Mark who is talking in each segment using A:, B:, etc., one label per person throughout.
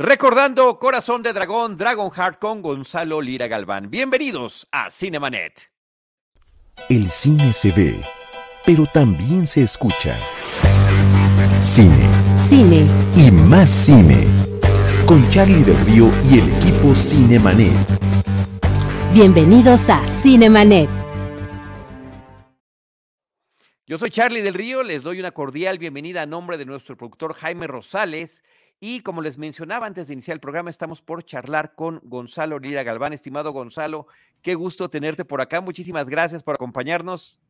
A: Recordando Corazón de Dragón, Dragon Heart con Gonzalo Lira Galván. Bienvenidos a Cinemanet.
B: El cine se ve, pero también se escucha. Cine.
C: Cine.
B: Y más cine. Con Charlie del Río y el equipo Cinemanet.
C: Bienvenidos a Cinemanet.
A: Yo soy Charlie del Río, les doy una cordial bienvenida a nombre de nuestro productor Jaime Rosales y como les mencionaba antes de iniciar el programa, estamos por charlar con Gonzalo Lira Galván. Estimado Gonzalo, qué gusto tenerte por acá. Muchísimas gracias por acompañarnos.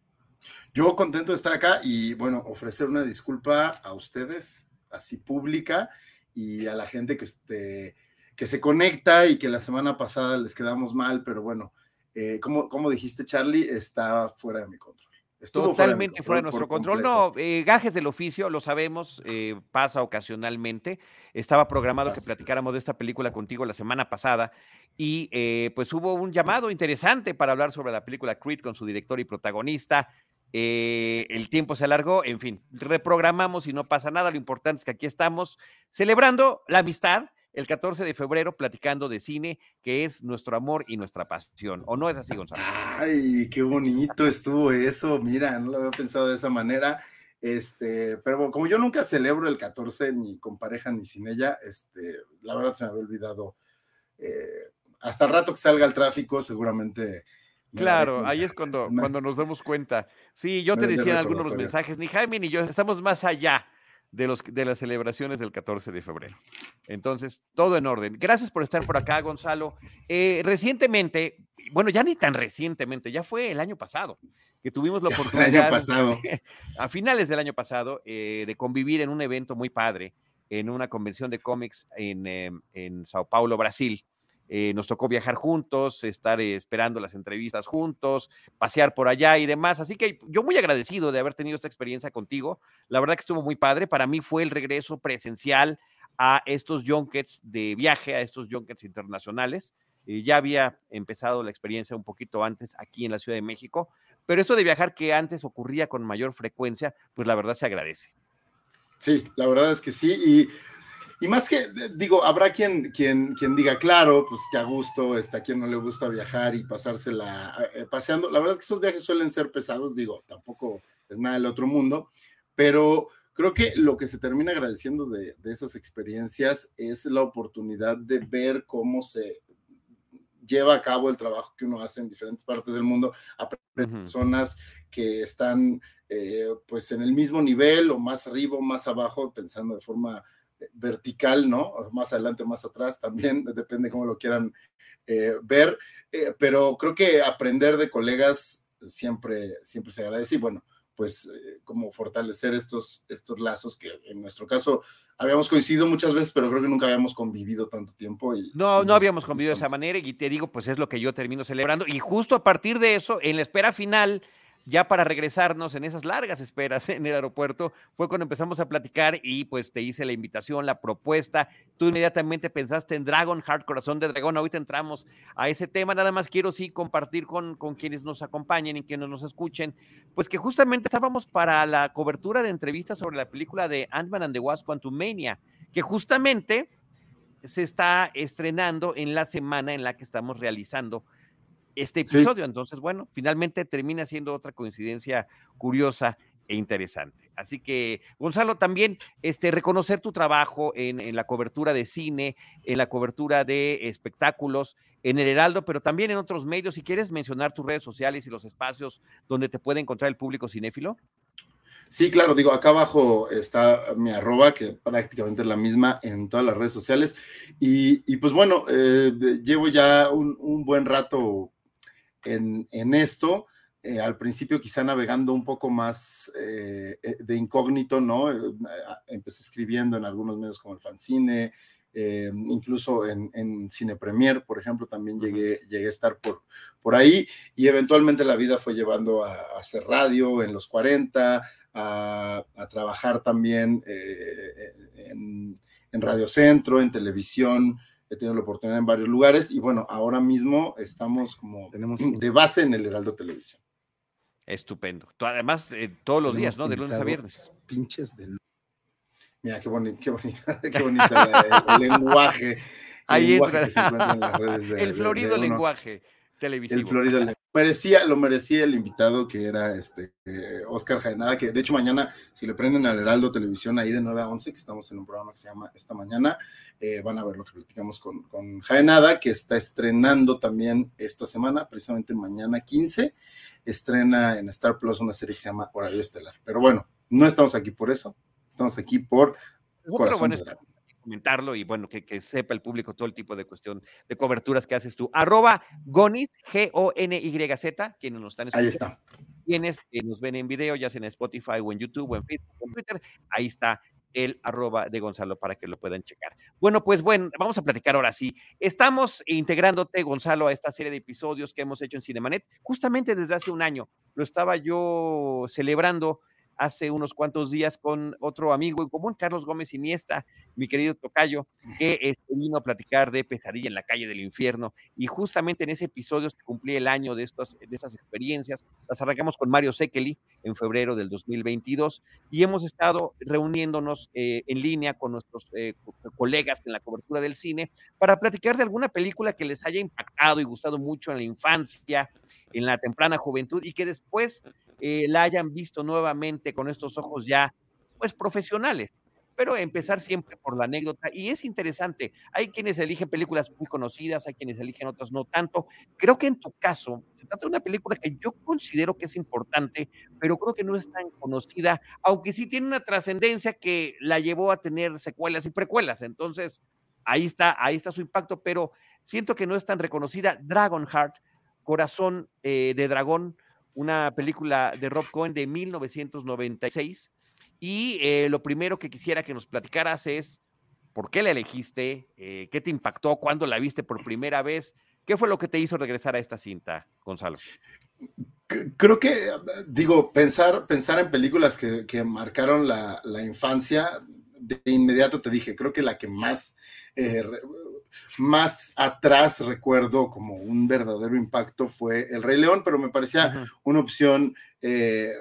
D: Yo contento de estar acá y bueno, ofrecer una disculpa a ustedes, así pública, y a la gente que, este, que se conecta y que la semana pasada les quedamos mal, pero bueno, eh, como, como dijiste Charlie, está fuera de mi control.
A: Totalmente fuera de, nuestro control. No, eh, gajes del oficio, lo sabemos, eh, pasa ocasionalmente. Estaba programado que platicáramos de esta película contigo la semana pasada y eh, pues hubo un llamado interesante para hablar sobre la película Creed con su director y protagonista. el tiempo se alargó, en fin, reprogramamos y no pasa nada. Lo importante es que aquí estamos celebrando la amistad el 14 de febrero platicando de cine, que es nuestro amor y nuestra pasión. ¿O no es así, Gonzalo?
D: Ay, qué bonito estuvo eso. Mira, no lo había pensado de esa manera. Este, pero como yo nunca celebro el 14 ni con pareja ni sin ella, este, la verdad se me había olvidado. Eh, hasta el rato que salga el tráfico, seguramente.
A: Claro, ahí es cuando, cuando nos damos cuenta. Sí, yo te decía en algunos de los mensajes, ni Jaime ni yo estamos más allá de, los, de las celebraciones del 14 de febrero. Entonces, todo en orden. Gracias por estar por acá, Gonzalo. Eh, recientemente, bueno, ya ni tan recientemente, ya fue el año pasado que tuvimos la oportunidad,
D: pasado.
A: a finales del año pasado, eh, de convivir en un evento muy padre, en una convención de cómics en, em, en Sao Paulo, Brasil. Eh, nos tocó viajar juntos, estar eh, esperando las entrevistas juntos, pasear por allá y demás. Así que yo muy agradecido de haber tenido esta experiencia contigo. La verdad que estuvo muy padre. Para mí fue el regreso presencial a estos junkets de viaje, a estos junkets internacionales. Eh, ya había empezado la experiencia un poquito antes aquí en la Ciudad de México, pero esto de viajar que antes ocurría con mayor frecuencia, pues la verdad se agradece.
D: Sí, la verdad es que sí. Y y más que, digo, habrá quien, quien, quien diga, claro, pues que a gusto, está quien no le gusta viajar y pasársela eh, paseando. La verdad es que esos viajes suelen ser pesados, digo, tampoco es nada del otro mundo, pero creo que lo que se termina agradeciendo de, de esas experiencias es la oportunidad de ver cómo se lleva a cabo el trabajo que uno hace en diferentes partes del mundo a personas que están eh, pues en el mismo nivel o más arriba o más abajo, pensando de forma vertical, ¿no? Más adelante o más atrás, también depende cómo lo quieran eh, ver, eh, pero creo que aprender de colegas siempre, siempre se agradece y bueno, pues eh, como fortalecer estos, estos lazos que en nuestro caso habíamos coincidido muchas veces, pero creo que nunca habíamos convivido tanto tiempo. Y,
A: no, no habíamos convivido de esa manera y te digo, pues es lo que yo termino celebrando y justo a partir de eso, en la espera final, ya para regresarnos en esas largas esperas en el aeropuerto, fue cuando empezamos a platicar y pues te hice la invitación, la propuesta. Tú inmediatamente pensaste en Dragon Heart, Corazón de Dragón. Ahorita entramos a ese tema. Nada más quiero sí compartir con, con quienes nos acompañen y quienes nos escuchen, pues que justamente estábamos para la cobertura de entrevistas sobre la película de Ant-Man and the Wasp Quantumania, que justamente se está estrenando en la semana en la que estamos realizando este episodio. Entonces, bueno, finalmente termina siendo otra coincidencia curiosa e interesante. Así que, Gonzalo, también este, reconocer tu trabajo en, la cobertura de cine, en la cobertura de espectáculos, en el Heraldo, pero también en otros medios. Si quieres mencionar tus redes sociales y los espacios donde te puede encontrar el público cinéfilo.
D: Sí, claro, digo, acá abajo está mi arroba, que prácticamente es la misma en todas las redes sociales. Y, pues bueno, eh, llevo ya un, buen rato en, esto. Eh, al principio quizá navegando un poco más eh, eh, de incógnito, ¿no? empecé escribiendo en algunos medios como el fanzine, incluso en, en, Cine Premier, por ejemplo, también llegué, llegué a estar por, por ahí y eventualmente la vida fue llevando a, hacer radio en los 40, a, trabajar también en, en Radio Centro, en televisión, he tenido la oportunidad en varios lugares y bueno, ahora mismo estamos como Tenemos de base en el Heraldo Televisión.
A: Estupendo. Además, eh, todos los días, ¿no? De lunes a viernes.
D: Pinches de Mira, qué bonito, qué bonita, qué bonita el, lenguaje.
A: Ahí entra. el florido lenguaje televisivo.
D: El florido lenguaje merecía, lo merecía el invitado que era este eh, Oscar Jaenada, que de hecho mañana, si le prenden al Heraldo Televisión ahí de 9 a 11, que estamos en un programa que se llama Esta Mañana, eh, van a ver lo que platicamos con, con Jaenada, que está estrenando también esta semana, precisamente mañana 15, estrena en Star Plus una serie que se llama Horario Estelar. Pero bueno, no estamos aquí por eso, estamos aquí por Corazón de
A: comentarlo y bueno, que, que, sepa el público todo el tipo de cuestión de coberturas que haces tú. Arroba Gonis, G-O-N-Y-Z, quienes nos están
D: escuchando. Ahí está.
A: Quienes que nos ven en video, ya sea en Spotify o en YouTube o en Facebook o en Twitter, ahí está el arroba de Gonzalo para que lo puedan checar. Bueno, pues bueno, vamos a platicar ahora sí. Estamos integrándote, Gonzalo, a esta serie de episodios que hemos hecho en Cinemanet, justamente desde hace un año. Lo estaba yo celebrando hace unos cuantos días con otro amigo en común, Carlos Gómez Iniesta, mi querido Tocayo, que este, vino a platicar de Pesadilla en la calle del infierno. Y justamente en ese episodio se cumplía el año de, estas, de esas experiencias. Las arrancamos con Mario Sekeli en febrero del 2022 y hemos estado reuniéndonos eh, en línea con nuestros eh, colegas en la cobertura del cine para platicar de alguna película que les haya impactado y gustado mucho en la infancia, en la temprana juventud y que después eh, la hayan visto nuevamente con estos ojos ya, pues, profesionales. Pero empezar siempre por la anécdota. Y es interesante. Hay quienes eligen películas muy conocidas, hay quienes eligen otras no tanto. Creo que en tu caso, se trata de una película que yo considero que es importante, pero creo que no es tan conocida, aunque sí tiene una trascendencia que la llevó a tener secuelas y precuelas. Entonces, ahí está, ahí está su impacto, pero siento que no es tan reconocida. Dragonheart, Corazón eh, de Dragón, una película de Rob Cohen de 1996. Y eh, lo primero que quisiera que nos platicaras es por qué la elegiste, eh, qué te impactó, cuándo la viste por primera vez, qué fue lo que te hizo regresar a esta cinta, Gonzalo.
D: Creo que, digo, pensar, pensar en películas que, marcaron la, infancia, de inmediato te dije, creo que la que más eh, más atrás recuerdo como un verdadero impacto fue El Rey León, pero me parecía una opción eh,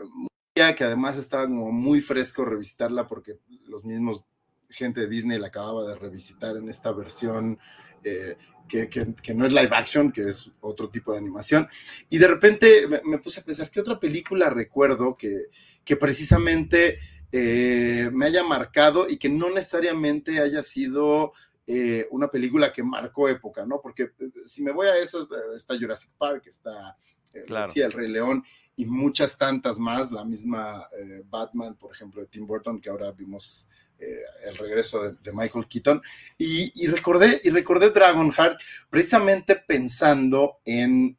D: que además estaba como muy fresco revisitarla porque los mismos gente de Disney la acababa de revisitar en esta versión eh, que, no es live action, que es otro tipo de animación. Y de repente me, puse a pensar, ¿qué otra película recuerdo que, que precisamente eh, me haya marcado y que no necesariamente haya sido eh, una película que marcó época, ¿no? Porque eh, si me voy a eso, eh, está Jurassic Park, está El Rey León y muchas tantas más, la misma Batman, por ejemplo, de Tim Burton, que ahora vimos el regreso de, Michael Keaton, y, recordé, y recordé Dragonheart precisamente pensando en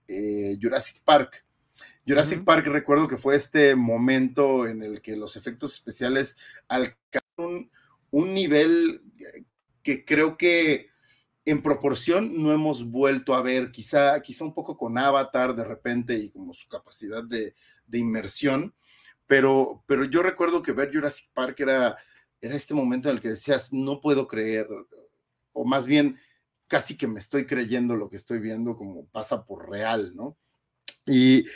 D: Jurassic Park. Jurassic Park recuerdo que fue este momento en el que los efectos especiales alcanzaron un nivel que creo que en proporción no hemos vuelto a ver, quizá, quizá un poco con Avatar de repente y como su capacidad de, inmersión, pero, pero yo recuerdo que ver Jurassic Park era, era este momento en el que decías, no puedo creer, o más bien casi que me estoy creyendo lo que estoy viendo como pasa por real, ¿no? Y,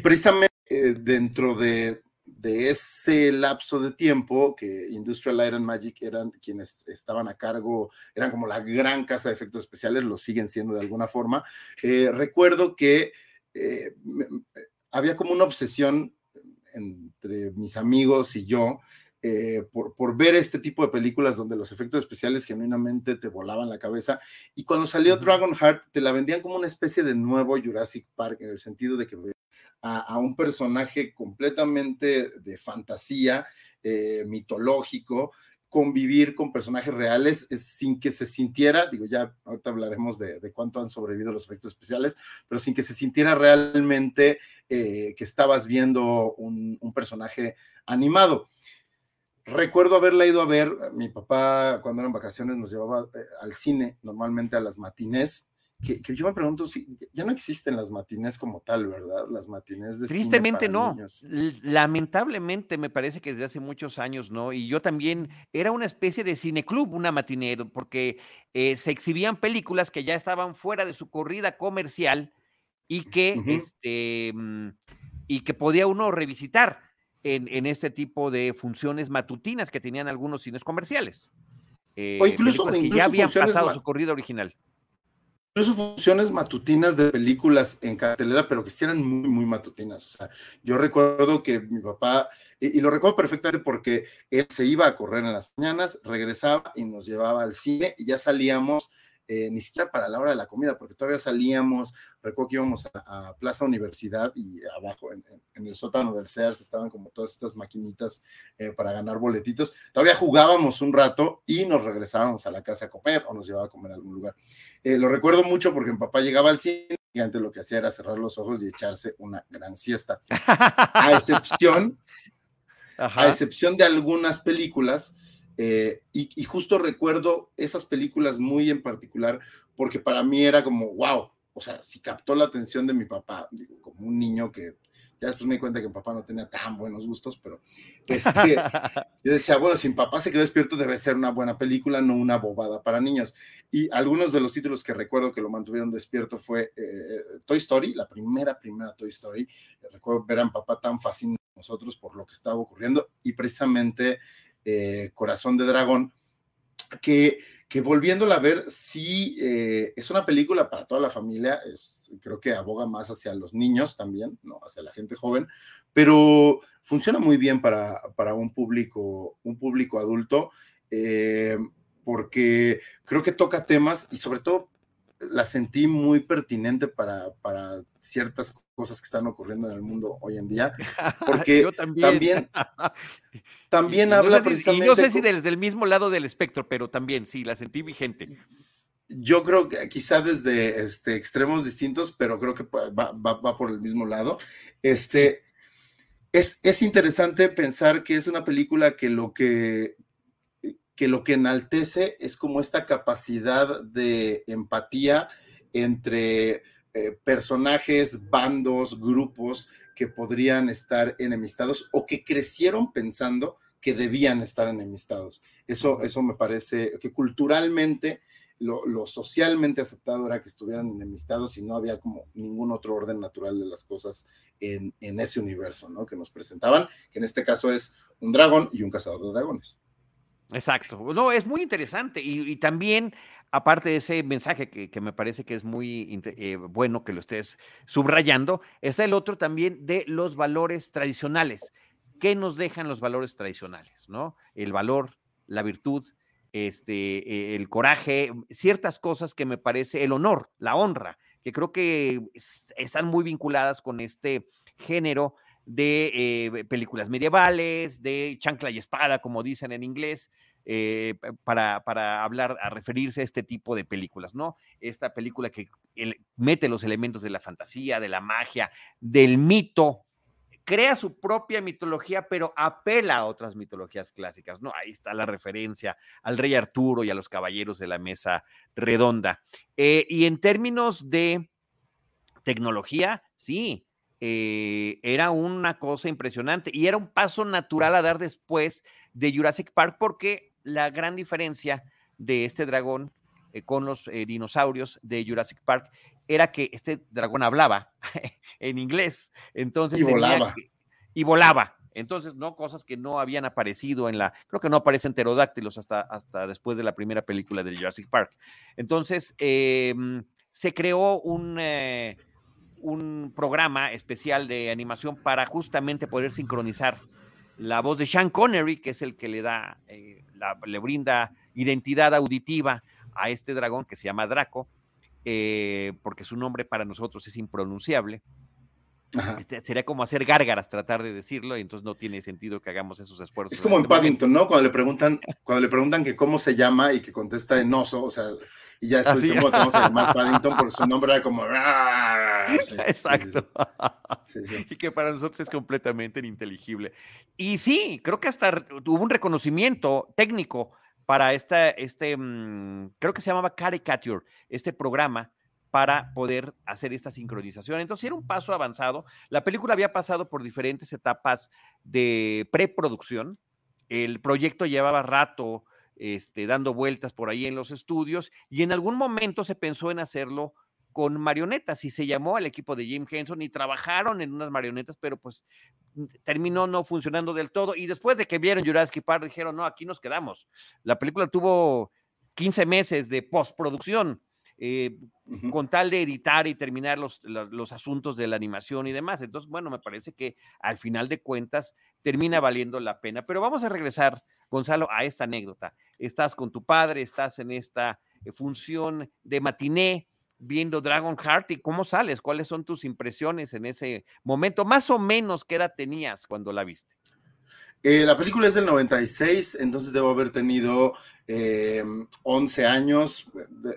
D: precisamente eh, dentro de, de ese lapso de tiempo que Industrial Light and Magic eran quienes estaban a cargo, eran como la gran casa de efectos especiales, lo siguen siendo de alguna forma, eh, recuerdo que eh, había como una obsesión entre mis amigos y yo eh, por, por, ver este tipo de películas donde los efectos especiales genuinamente te volaban la cabeza. Y cuando salió Dragonheart, te la vendían como una especie de nuevo Jurassic Park, en el sentido de que a, un personaje completamente de fantasía, eh, mitológico, convivir con personajes reales sin que se sintiera, digo, ya ahorita hablaremos de, cuánto han sobrevivido los efectos especiales, pero sin que se sintiera realmente eh, que estabas viendo un, personaje animado. Recuerdo haberla ido a ver, mi papá cuando eran vacaciones nos llevaba eh, al cine, normalmente a las matinés, que, yo me pregunto si ya no existen las matines como tal, ¿verdad? Las matines de
A: Tristemente no. Lamentablemente me parece que desde hace muchos años no. Y yo también era una especie de cineclub, una matinero, porque eh, se exhibían películas que ya estaban fuera de su corrida comercial y que, este, mm, y que podía uno revisitar. en, este tipo de funciones matutinas que tenían algunos cines comerciales.
D: Eh, o incluso, que
A: ya habían pasado su corrida original.
D: Incluso funciones matutinas de películas en cartelera, pero que sí eran muy, muy matutinas. O sea, yo recuerdo que mi papá, y, lo recuerdo perfectamente porque él se iba a correr en las mañanas, regresaba y nos llevaba al cine y ya salíamos eh, ni siquiera para la hora de la comida, porque todavía salíamos, recuerdo que íbamos a, Plaza Universidad y abajo en, el sótano del Sears estaban como todas estas maquinitas eh, para ganar boletitos. Todavía jugábamos un rato y nos regresábamos a la casa a comer o nos llevaba a comer a algún lugar. Eh, lo recuerdo mucho porque mi papá llegaba al cine y antes lo que hacía era cerrar los ojos y echarse una gran siesta. A excepción, a excepción de algunas películas eh, y, justo recuerdo esas películas muy en particular, porque para mí era como, wow, o sea, si captó la atención de mi papá, digo, como un niño que ya después me di cuenta que mi papá no tenía tan buenos gustos, pero este, yo decía, bueno, si mi papá se quedó despierto debe ser una buena película, no una bobada para niños. Y algunos de los títulos que recuerdo que lo mantuvieron despierto fue eh, Toy Story, la primera, primera Toy Story. Recuerdo ver a mi papá tan fascinado nosotros por lo que estaba ocurriendo y precisamente eh, Corazón de Dragón, que, que volviéndola a ver, sí eh, es una película para toda la familia, creo que aboga más hacia los niños también, ¿no? hacia la gente joven, pero funciona muy bien para, para un, público, un público adulto, eh, porque creo que toca temas y sobre todo la sentí muy pertinente para, para ciertas cosas que están ocurriendo en el mundo hoy en día, porque también, también, habla precisamente...
A: Y no sé si desde el mismo lado del espectro, pero también, sí, la sentí vigente.
D: Yo creo que quizá desde este, extremos distintos, pero creo que va, va, por el mismo lado. Este, es, es interesante pensar que es una película que lo que que lo que enaltece es como esta capacidad de empatía entre eh, personajes, bandos, grupos que podrían estar enemistados o que crecieron pensando que debían estar enemistados. Eso, eso me parece que culturalmente lo, socialmente aceptado era que estuvieran enemistados y no había como ningún otro orden natural de las cosas en, en ese universo, ¿no? Que nos presentaban, que en este caso es un dragón y un cazador de dragones.
A: Exacto. No, es muy interesante. Y, también, aparte de ese mensaje que, me parece que es muy eh, bueno que lo estés subrayando, está el otro también de los valores tradicionales. ¿Qué nos dejan los valores tradicionales? ¿No? El valor, la virtud, este, el coraje, ciertas cosas que me parece, el honor, la honra, que creo que están muy vinculadas con este género de eh, películas medievales, de chancla y espada, como dicen en inglés, eh, para, para, hablar, a referirse a este tipo de películas, ¿no? Esta película que mete los elementos de la fantasía, de la magia, del mito, crea su propia mitología, pero apela a otras mitologías clásicas, ¿no? Ahí está la referencia al rey Arturo y a los caballeros de la mesa redonda. Eh, y en términos de tecnología, sí, eh, era una cosa impresionante y era un paso natural a dar después de Jurassic Park porque la gran diferencia de este dragón eh, con los eh, dinosaurios de Jurassic Park era que este dragón hablaba en inglés, entonces
D: y volaba.
A: y volaba. Entonces, no cosas que no habían aparecido en la, creo que no aparecen pterodáctilos hasta, hasta después de la primera película de Jurassic Park. Entonces, em, se creó un, un programa especial de animación para justamente poder sincronizar la voz de Sean Connery, que es el que le da, eh, le brinda identidad auditiva a este dragón que se llama Draco, eh, porque su nombre para nosotros es impronunciable. Este, sería como hacer gárgaras tratar de decirlo y entonces no tiene sentido que hagamos esos esfuerzos.
D: Es como en Paddington, ¿no? Cuando le preguntan, cuando le preguntan que cómo se llama y que contesta en oso, o sea, y ya después decimos, bueno, vamos a llamar Paddington porque su nombre era como...
A: Exacto. y que para nosotros es completamente ininteligible. Y sí, creo que hasta hubo un reconocimiento técnico para esta, este, mm, creo que se llamaba Caricature, este programa para poder hacer esta sincronización. Entonces era un paso avanzado. La película había pasado por diferentes etapas de preproducción. El proyecto llevaba rato este, dando vueltas por ahí en los estudios y en algún momento se pensó en hacerlo con marionetas y se llamó al equipo de Jim Henson y trabajaron en unas marionetas, pero pues terminó no funcionando del todo. Y después de que vieron Jurassic Park, dijeron, no, aquí nos quedamos. La película tuvo 15 meses de postproducción. Eh, con tal de editar y terminar los, los, asuntos de la animación y demás. Entonces, bueno, me parece que al final de cuentas termina valiendo la pena. Pero vamos a regresar, Gonzalo, a esta anécdota. Estás con tu padre, estás en esta eh, función de matiné viendo Dragon Heart y cómo sales, cuáles son tus impresiones en ese momento, más o menos qué edad tenías cuando la viste.
D: Eh, la película es del 96, entonces debo haber tenido 11 eh, años,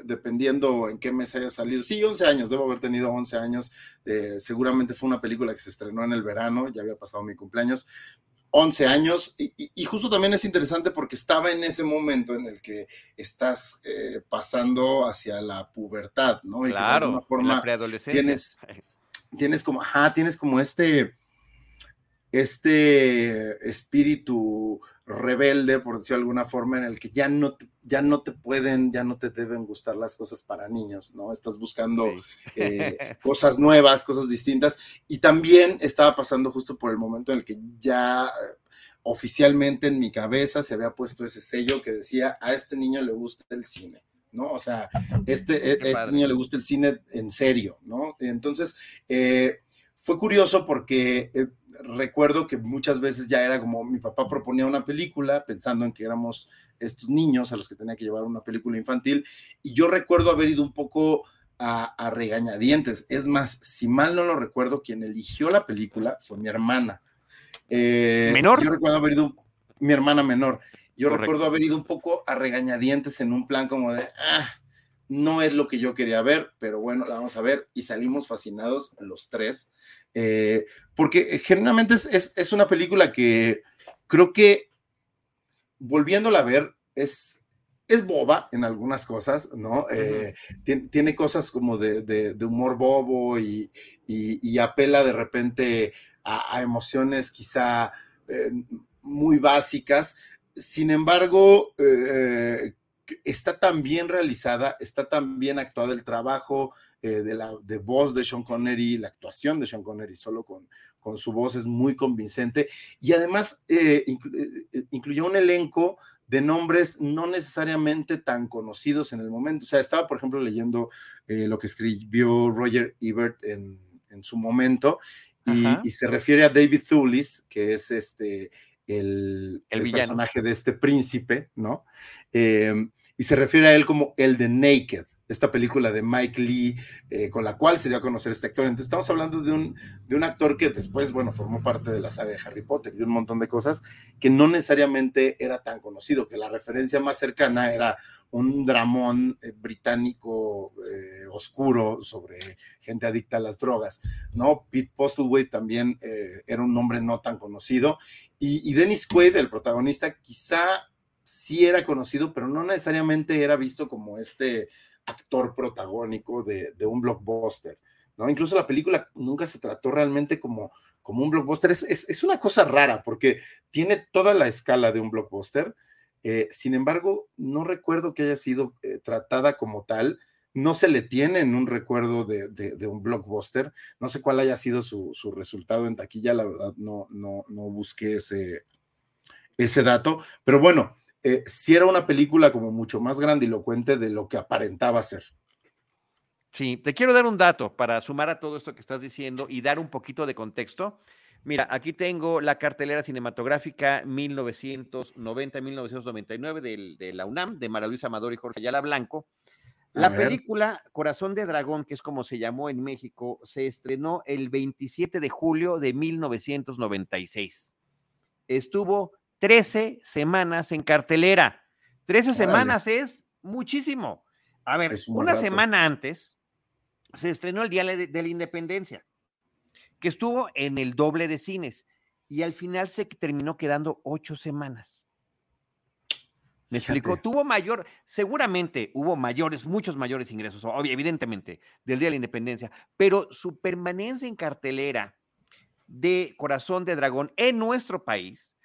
D: dependiendo en qué mes haya salido. Sí, 11 años, debo haber tenido 11 años. Eh, seguramente fue una película que se estrenó en el verano, ya había pasado mi cumpleaños. 11 años, y, justo también es interesante porque estaba en ese momento en el que estás pasando hacia la pubertad, ¿no?
A: Y claro, de alguna forma la
D: tienes, tienes como, ajá, tienes como este, este espíritu rebelde, por decirlo de alguna forma, en el que ya no, te, ya no te pueden, ya no te deben gustar las cosas para niños, ¿no? Estás buscando eh, cosas nuevas, cosas distintas. Y también estaba pasando justo por el momento en el que ya eh, oficialmente en mi cabeza se había puesto ese sello que decía, a este niño le gusta el cine. ¿no? O sea, este, e, este niño le gusta el cine en serio, ¿no? Entonces, eh, fue curioso porque recuerdo que muchas veces ya era como mi papá proponía una película pensando en que éramos estos niños a los que tenía que llevar una película infantil y yo recuerdo haber ido un poco a, regañadientes. Es más, si mal no lo recuerdo, quien eligió la película fue mi hermana.
A: Eh, ¿Menor?
D: Yo recuerdo haber ido, mi hermana menor. Yo recuerdo haber ido un poco a regañadientes en un plan como de, ah, no es lo que yo quería ver, pero bueno, la vamos a ver y salimos fascinados los tres. Eh, porque generalmente es, una película que creo que volviéndola a ver es, es boba en algunas cosas, ¿no? Eh, tiene, cosas como de, humor bobo y, apela de repente a, emociones quizá eh, muy básicas. Sin embargo, está tan bien realizada, está tan bien actuada el trabajo eh, de la de voz de Sean Connery, la actuación de Sean Connery solo con, con su voz es muy convincente y además eh, eh, incluyó un elenco de nombres no necesariamente tan conocidos en el momento. O sea, estaba, por ejemplo, leyendo lo que escribió Roger Ebert en, en su momento y, se refiere a David Thulis, que es este el, el, personaje de este príncipe, ¿no? Em, y se refiere a él como el de Naked, esta película de Mike Lee, eh, con la cual se dio a conocer este actor. Entonces estamos hablando de un, de un actor que después, bueno, formó parte de la saga de Harry Potter y de un montón de cosas que no necesariamente era tan conocido, que la referencia más cercana era un dramón eh, británico eh, oscuro sobre gente adicta a las drogas, ¿no? Pete Postlewaite también era un nombre no tan conocido y, y Dennis Quaid, el protagonista, quizá sí era conocido, pero no necesariamente era visto como este actor protagónico de, un blockbuster, ¿no? Incluso la película nunca se trató realmente como, como un blockbuster. Es, una cosa rara porque tiene toda la escala de un blockbuster. Eh, sin embargo, no recuerdo que haya sido eh, tratada como tal. No se le tiene en un recuerdo de, un blockbuster. No sé cuál haya sido su, resultado en taquilla. La verdad, no, no, no busqué ese, ese dato. Pero bueno, eh, si era una película como mucho más grandilocuente de lo que aparentaba ser.
A: Sí, te quiero dar un dato para sumar a todo esto que estás diciendo y dar un poquito de contexto. Mira, aquí tengo la cartelera cinematográfica 1990-1999 de, la UNAM, de Mara Luisa Amador y Jorge Ayala Blanco. La película Corazón de Dragón, que es como se llamó en México, se estrenó el 27 de julio de 1996. Estuvo 13 semanas en cartelera. 13 semanas es muchísimo. A ver, una semana antes se estrenó el Día de, la Independencia, que estuvo en el doble de cines y al final se terminó quedando ocho semanas. Me explicó, tuvo mayor, seguramente hubo mayores, muchos mayores ingresos, evidentemente, del Día de la Independencia, pero su permanencia en cartelera de Corazón de Dragón en nuestro país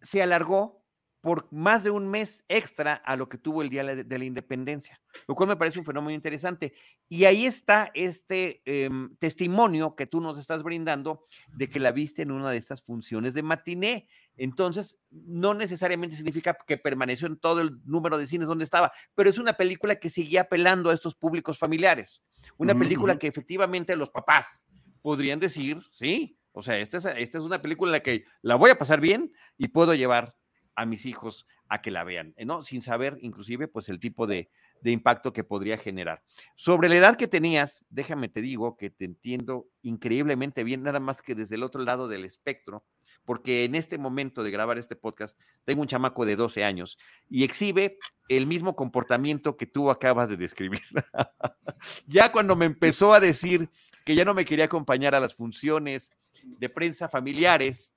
A: se alargó por más de un mes extra a lo que tuvo el Día de la Independencia, lo cual me parece un fenómeno interesante. Y ahí está este em, testimonio que tú nos estás brindando de que la viste en una de estas funciones de matiné. Entonces, no necesariamente significa que permaneció en todo el número de cines donde estaba, pero es una película que seguía apelando a estos públicos familiares. Una película que efectivamente los papás podrían decir, sí, o sea, esta es, esta es una película en la que la voy a pasar bien y puedo llevar a mis hijos a que la vean, ¿no? Sin saber inclusive pues el tipo de, de impacto que podría generar. Sobre la edad que tenías, déjame te digo que te entiendo increíblemente bien, nada más que desde el otro lado del espectro, porque en este momento de grabar este podcast tengo un chamaco de 12 años y exhibe el mismo comportamiento que tú acabas de describir. ya cuando me empezó a decir que ya no me quería acompañar a las funciones de prensa familiares,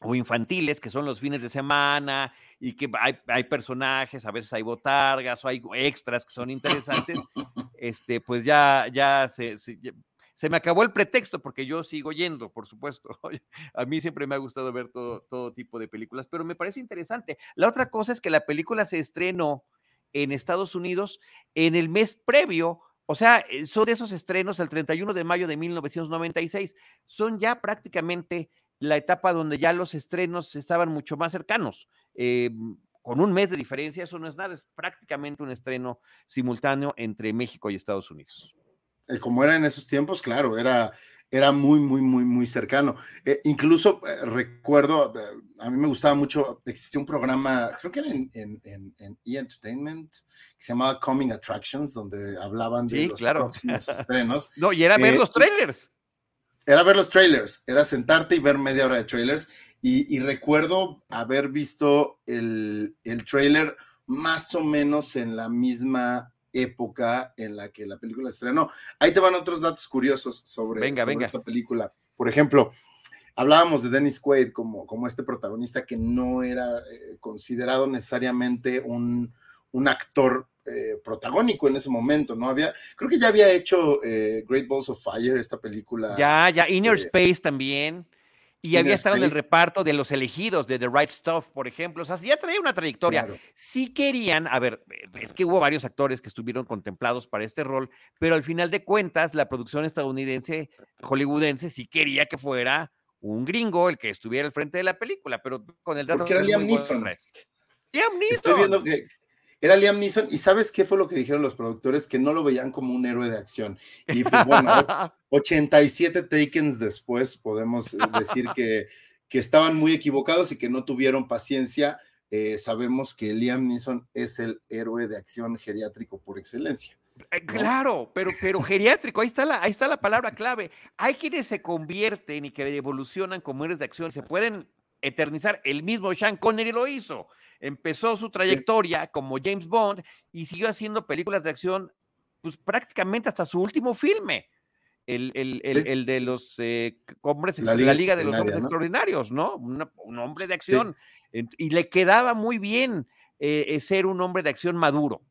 A: o infantiles, que son los fines de semana y que hay, personajes, a veces hay botargas o hay extras que son interesantes, este, pues ya, ya se, se, me acabó el pretexto porque yo sigo yendo, por supuesto. A mí siempre me ha gustado ver todo, todo tipo de películas, pero me parece interesante. La otra cosa es que la película se estrenó en Estados Unidos en el mes previo o sea, eh, son de esos estrenos el 31 de mayo de 1996. Son ya prácticamente la etapa donde ya los estrenos estaban mucho más cercanos. Eh, con un mes de diferencia, eso no es nada, es prácticamente un estreno simultáneo entre México y Estados Unidos.
D: Eh, como era en esos tiempos, claro, era, era muy, muy, muy, muy cercano. Eh, incluso recuerdo, a mí me gustaba mucho, existía un programa, creo que era en, en, E! Entertainment, que se llamaba Coming Attractions, donde hablaban de los próximos estrenos.
A: No, y era ver los trailers
D: era ver los trailers, era sentarte y ver media hora de trailers. Y, recuerdo haber visto el, el, trailer más o menos en la misma época en la que la película estrenó. Ahí te van otros datos curiosos sobre, esta película. Por ejemplo, hablábamos de Dennis Quaid como, como este protagonista que no era eh, considerado necesariamente un, un actor eh, protagónico en ese momento, ¿no? Había, creo que ya había hecho eh, Great Balls of Fire, esta película.
A: Ya, ya, Inner eh, Space también. Y había estado en el reparto de los elegidos, de The Right Stuff, por ejemplo. O sea, ya traía una trayectoria. Sí querían, a ver, es que hubo varios actores que estuvieron contemplados para este rol, pero al final de cuentas, la producción estadounidense, hollywoodense, sí quería que fuera un gringo el que estuviera al frente de la película, pero con el dato.
D: Porque era Liam Neeson.
A: Liam Neeson.
D: Estoy viendo que, era Liam Neeson, y ¿sabes qué fue lo que dijeron los productores? Que no lo veían como un héroe de acción. Y pues bueno, 87 takens después podemos eh, decir que, que estaban muy equivocados y que no tuvieron paciencia. Eh, sabemos que Liam Neeson es el héroe de acción geriátrico por excelencia.
A: Eh, claro, pero, pero geriátrico, ahí está, la, ahí está la palabra clave. Hay quienes se convierten y que evolucionan como héroes de acción, se pueden eternizar. El mismo Sean Connery lo hizo empezó su trayectoria como James Bond y siguió haciendo películas de acción pues prácticamente hasta su último filme. El, de los eh, hombres, la Liga, de los Hombres Extraordinarios, ¿no? un hombre de acción. Y le quedaba muy bien eh, eh, ser un hombre de acción maduro.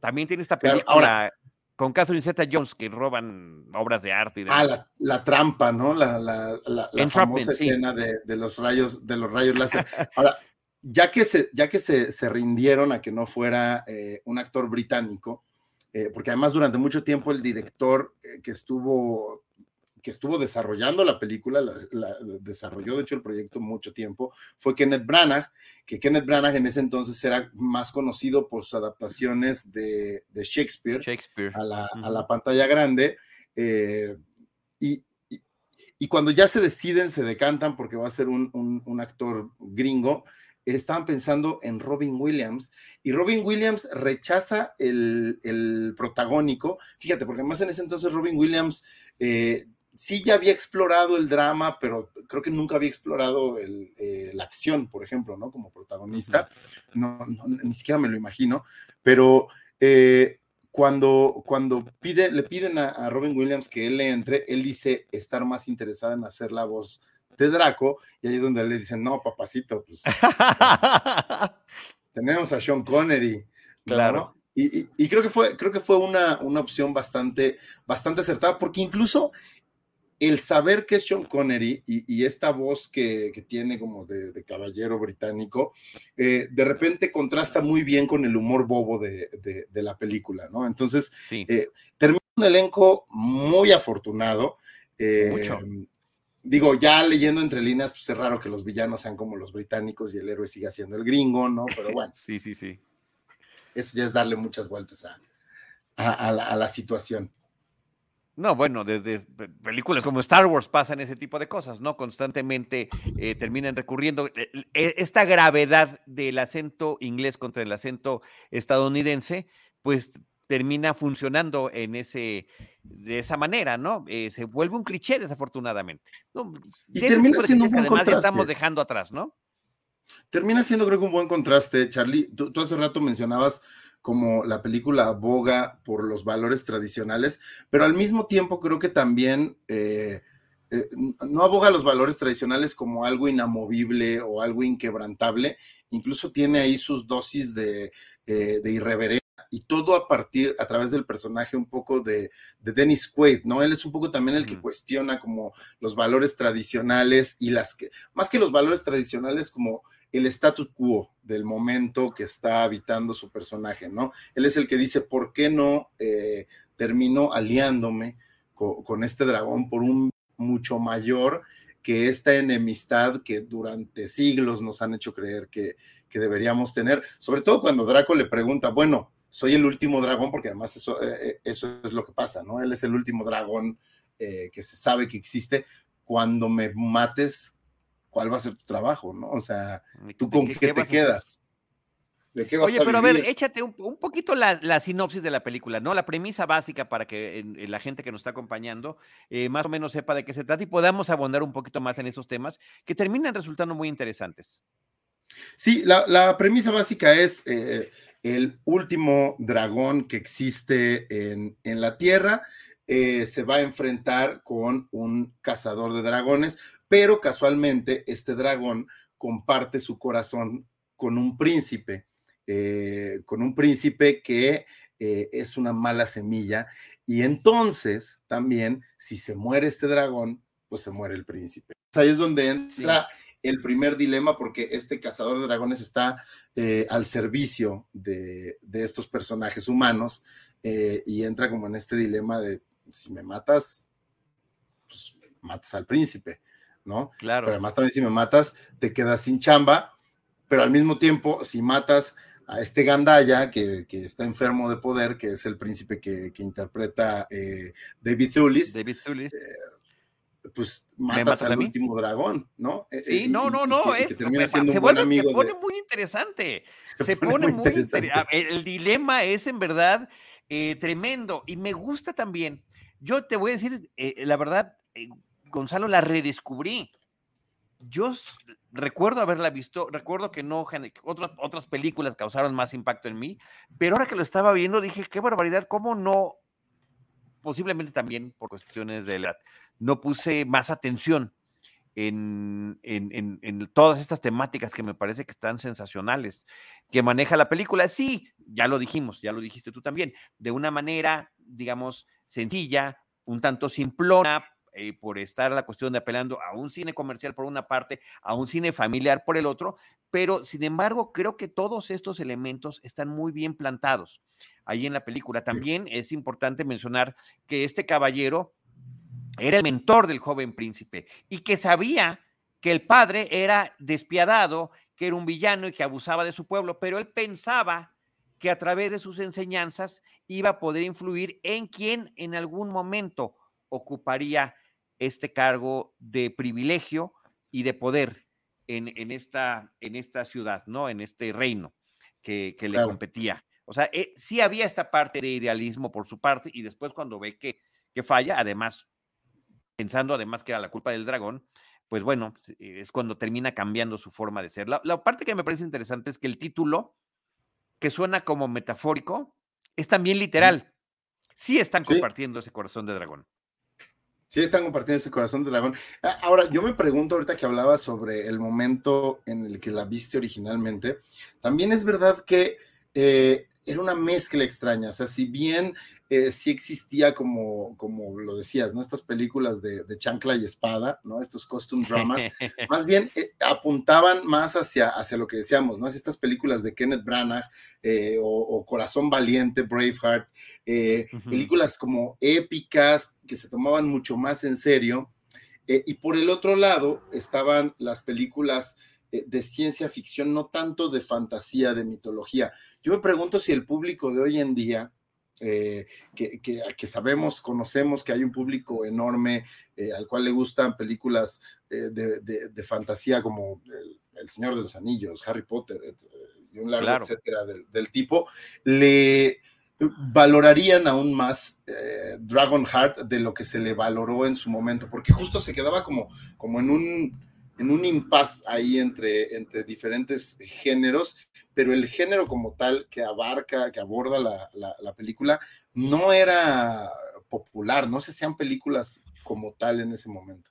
A: También tiene esta película con Catherine Zeta Jones que roban obras de arte. Y
D: ah, la, trampa, ¿no? La, famosa escena de, los rayos, de los rayos láser. Ahora, ya que se, ya que se, rindieron a que no fuera eh, un actor británico, eh, porque además durante mucho tiempo el director eh, que estuvo que estuvo desarrollando la película, la, desarrolló de hecho el proyecto mucho tiempo, fue Kenneth Branagh, que Kenneth Branagh en ese entonces era más conocido por sus adaptaciones de, Shakespeare, A, la, pantalla grande. y, y, cuando ya se deciden, se decantan porque va a ser un, un actor gringo, estaban pensando en Robin Williams y Robin Williams rechaza el, protagónico. Fíjate, porque además en ese entonces Robin Williams eh, sí ya había explorado el drama, pero creo que nunca había explorado eh, la acción, por ejemplo, ¿no? Como protagonista. No, ni siquiera me lo imagino, pero eh, cuando, cuando pide, le piden a, a Robin Williams que él le entre, él dice estar más interesado en hacer la voz de Draco, y ahí es donde le dicen, no, papacito, pues tenemos a Sean Connery.
A: Claro.
D: Y, creo que fue, creo que fue una, una opción bastante, bastante acertada, porque incluso el saber que es Sean Connery y, esta voz que, tiene como de, caballero británico, eh, de repente contrasta muy bien con el humor bobo de, la película, ¿no? Entonces, eh, termina un elenco muy afortunado. Eh, digo, ya leyendo entre líneas, pues es raro que los villanos sean como los británicos y el héroe siga siendo el gringo, ¿no? Pero bueno.
A: sí, sí, sí.
D: Eso ya es darle muchas vueltas a la situación.
A: No, bueno, desde películas como Star Wars pasan ese tipo de cosas, ¿no? Constantemente eh, terminan recurriendo. Eh, eh, esta gravedad del acento inglés contra el acento estadounidense, pues termina funcionando en ese, de esa manera, ¿no? se vuelve un cliché, desafortunadamente.
D: y termina siendo un buen contraste.
A: estamos dejando atrás, ¿no?
D: Termina siendo, creo que, un buen contraste. Charlie, tú hace rato mencionabas como la película aboga por los valores tradicionales, pero al mismo tiempo creo que también eh, eh, no aboga los valores tradicionales como algo inamovible o algo inquebrantable, incluso tiene ahí sus dosis de, eh, irreverencia y todo a partir, a través del personaje un poco de, de, Dennis Quaid, ¿no? Él es un poco también el que cuestiona como los valores tradicionales y las que, más que los valores tradicionales, como el status quo del momento que está habitando su personaje, ¿no? Él es el que dice, ¿por qué no eh, termino aliándome con, este dragón por un mucho mayor que esta enemistad que durante siglos nos han hecho creer que, que deberíamos tener? Sobre todo cuando Draco le pregunta, bueno, soy el último dragón, porque además eso, eh, eh, eso es lo que pasa, ¿no? Él es el último dragón que se sabe que existe. Cuando me mates, cuál va a ser tu trabajo, ¿no? O sea, ¿tú con qué, te quedas?
A: ¿De qué vas Oye, pero a ver, échate un, poquito la, sinopsis de la película, ¿no? La premisa básica para que la gente que nos está acompañando eh, más o menos sepa de qué se trata y podamos abondar un poquito más en esos temas que terminan resultando muy interesantes.
D: Sí, la, premisa básica es eh, el último dragón que existe en, en la Tierra. Eh, se va a enfrentar con un cazador de dragones, pero casualmente este dragón comparte su corazón con un príncipe, eh, con un príncipe que eh, es una mala semilla. Y entonces también, si se muere este dragón, pues se muere el príncipe. Ahí es donde entra el primer dilema, porque este cazador de dragones está eh, al servicio de, de, estos personajes humanos y entra como en este dilema de si me matas, pues matas al príncipe. ¿no?
A: Claro.
D: Pero además también si me matas, te quedas sin chamba, pero al mismo tiempo, si matas a este Gandaya, que, está enfermo de poder, que es el príncipe que, interpreta eh, David Thulis,
A: David Thulis.
D: Eh, pues matas, al último dragón, ¿no?
A: Eh, sí, no, no, no, es, termina siendo un buen amigo. Se pone muy interesante. Se, pone, muy interesante. El, dilema es en verdad tremendo y me gusta también. Yo te voy a decir, la verdad, Gonzalo, la redescubrí. Yo recuerdo haberla visto, recuerdo que no, otras, otras películas causaron más impacto en mí, pero ahora que lo estaba viendo dije, qué barbaridad, cómo no, posiblemente también por cuestiones de edad, no puse más atención en, en, todas estas temáticas que me parece que están sensacionales, que maneja la película. Sí, ya lo dijimos, ya lo dijiste tú también, de una manera, digamos, sencilla, un tanto simplona, eh, por estar la cuestión de apelando a un cine comercial por una parte, a un cine familiar por el otro, pero sin embargo creo que todos estos elementos están muy bien plantados ahí en la película. También es importante mencionar que este caballero era el mentor del joven príncipe y que sabía que el padre era despiadado, que era un villano y que abusaba de su pueblo, pero él pensaba que a través de sus enseñanzas iba a poder influir en quien en algún momento ocuparía este cargo de privilegio y de poder en, esta, en esta ciudad, ¿no? En este reino que, le competía. O sea, eh, sí había esta parte de idealismo por su parte y después cuando ve que, que falla, además, pensando además que era la culpa del dragón, pues bueno, es cuando termina cambiando su forma de ser. La, la, parte que me parece interesante es que el título, que suena como metafórico, es también literal. Sí están compartiendo ese corazón de dragón.
D: Sí, están compartiendo ese corazón de dragón. Ah, ahora, yo me pregunto ahorita que hablaba sobre el momento en el que la viste originalmente, también es verdad que eh, era una mezcla extraña, o sea, si bien eh, sí existía como, como lo decías, ¿no? Estas películas de, chancla y espada, ¿no? Estos costume dramas, más bien eh, apuntaban más hacia, hacia lo que decíamos, ¿no? Estas películas de Kenneth Branagh eh, o, Corazón Valiente, Braveheart, películas como épicas que se tomaban mucho más en serio. y por el otro lado estaban las películas de ciencia ficción, no tanto de fantasía, de mitología. Yo me pregunto si el público de hoy en día, eh, que, que, sabemos, conocemos que hay un público enorme eh, al cual le gustan películas eh, de, de, fantasía como el, Señor de los Anillos, Harry Potter y un largo etcétera del, del, tipo, le valorarían aún más Dragon Heart de lo que se le valoró en su momento, porque justo se quedaba como, como en un en un impasse ahí entre, entre diferentes géneros, pero el género como tal que abarca, que aborda la, película, no era popular, no se sean películas como tal en ese momento.